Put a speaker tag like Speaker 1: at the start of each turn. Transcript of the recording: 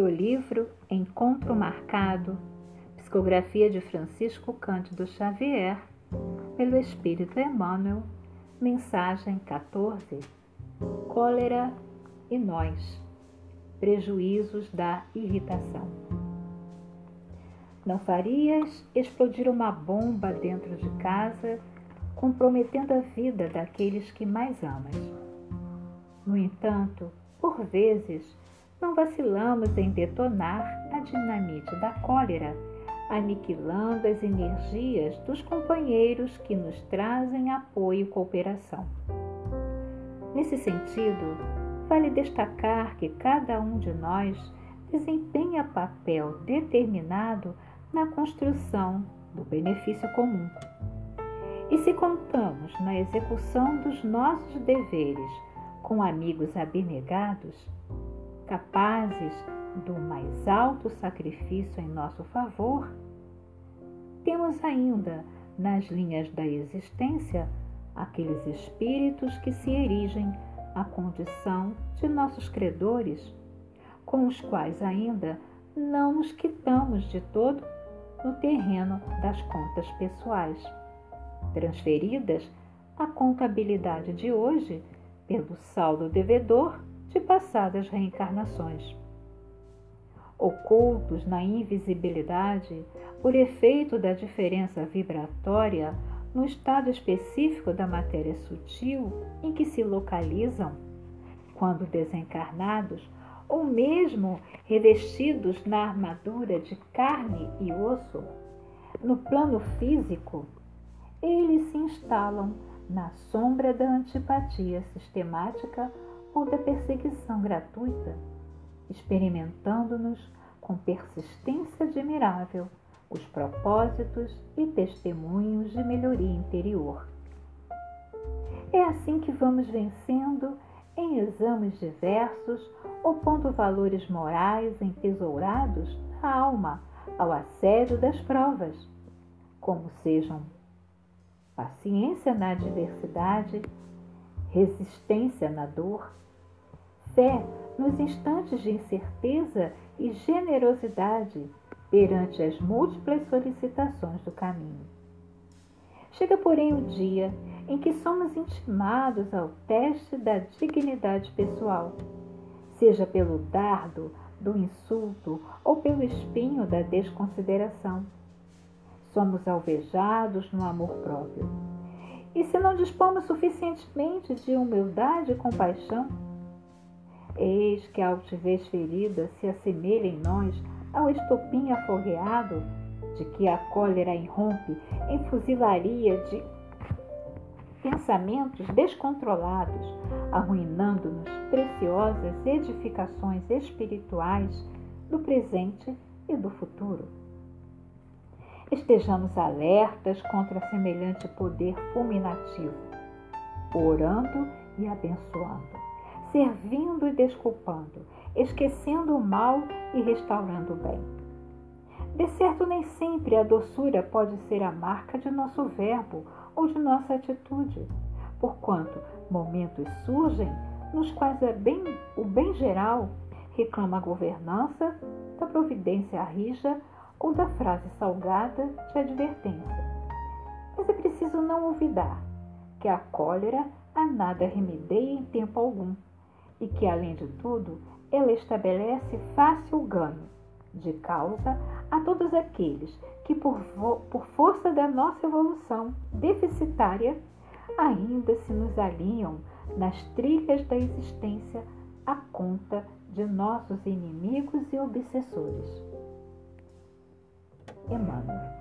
Speaker 1: do livro Encontro Marcado, psicografia de Francisco Cândido Xavier, pelo Espírito Emmanuel, mensagem 14: Cólera e nós, prejuízos da irritação. Não farias explodir uma bomba dentro de casa, comprometendo a vida daqueles que mais amas. No entanto, por vezes, não vacilamos em detonar a dinamite da cólera, aniquilando as energias dos companheiros que nos trazem apoio e cooperação. Nesse sentido, vale destacar que cada um de nós desempenha papel determinado na construção do benefício comum. E se contamos na execução dos nossos deveres com amigos abnegados, capazes do mais alto sacrifício em nosso favor, temos ainda nas linhas da existência aqueles espíritos que se erigem à condição de nossos credores, com os quais ainda não nos quitamos de todo no terreno das contas pessoais, transferidas à contabilidade de hoje pelo saldo devedor de passadas reencarnações. Ocultos na invisibilidade por efeito da diferença vibratória no estado específico da matéria sutil em que se localizam, quando desencarnados, ou mesmo revestidos na armadura de carne e osso, no plano físico, eles se instalam na sombra da antipatia sistemática ou da perseguição gratuita, experimentando-nos com persistência admirável os propósitos e testemunhos de melhoria interior. É assim que vamos vencendo em exames diversos, opondo valores morais entesourados na alma ao assédio das provas, como sejam paciência na adversidade, resistência na dor, fé nos instantes de incerteza e generosidade perante as múltiplas solicitações do caminho. Chega, porém, o dia em que somos intimados ao teste da dignidade pessoal, seja pelo dardo do insulto ou pelo espinho da desconsideração. Somos alvejados no amor próprio. E se não dispomos suficientemente de humildade e compaixão, Eis que a altivez ferida se assemelha em nós ao estopim afogueado de que a cólera irrompe em fuzilaria de pensamentos descontrolados, arruinando-nos preciosas edificações espirituais do presente. Estejamos alertas contra semelhante poder fulminativo, orando e abençoando servindo e desculpando, esquecendo o mal e restaurando o bem. De certo, nem sempre a doçura pode ser a marca de nosso verbo ou de nossa atitude, porquanto momentos surgem nos quais é bem, o bem geral reclama a governança da providência rija ou da frase salgada de advertência. Mas é preciso não olvidar que a cólera a nada remedeia em tempo algum e que, além de tudo, ela estabelece fácil ganho de causa a todos aqueles que, por, por força da nossa evolução deficitária, ainda se nos alinham nas trilhas da existência à conta de nossos inimigos e obsessores. ihr Mann.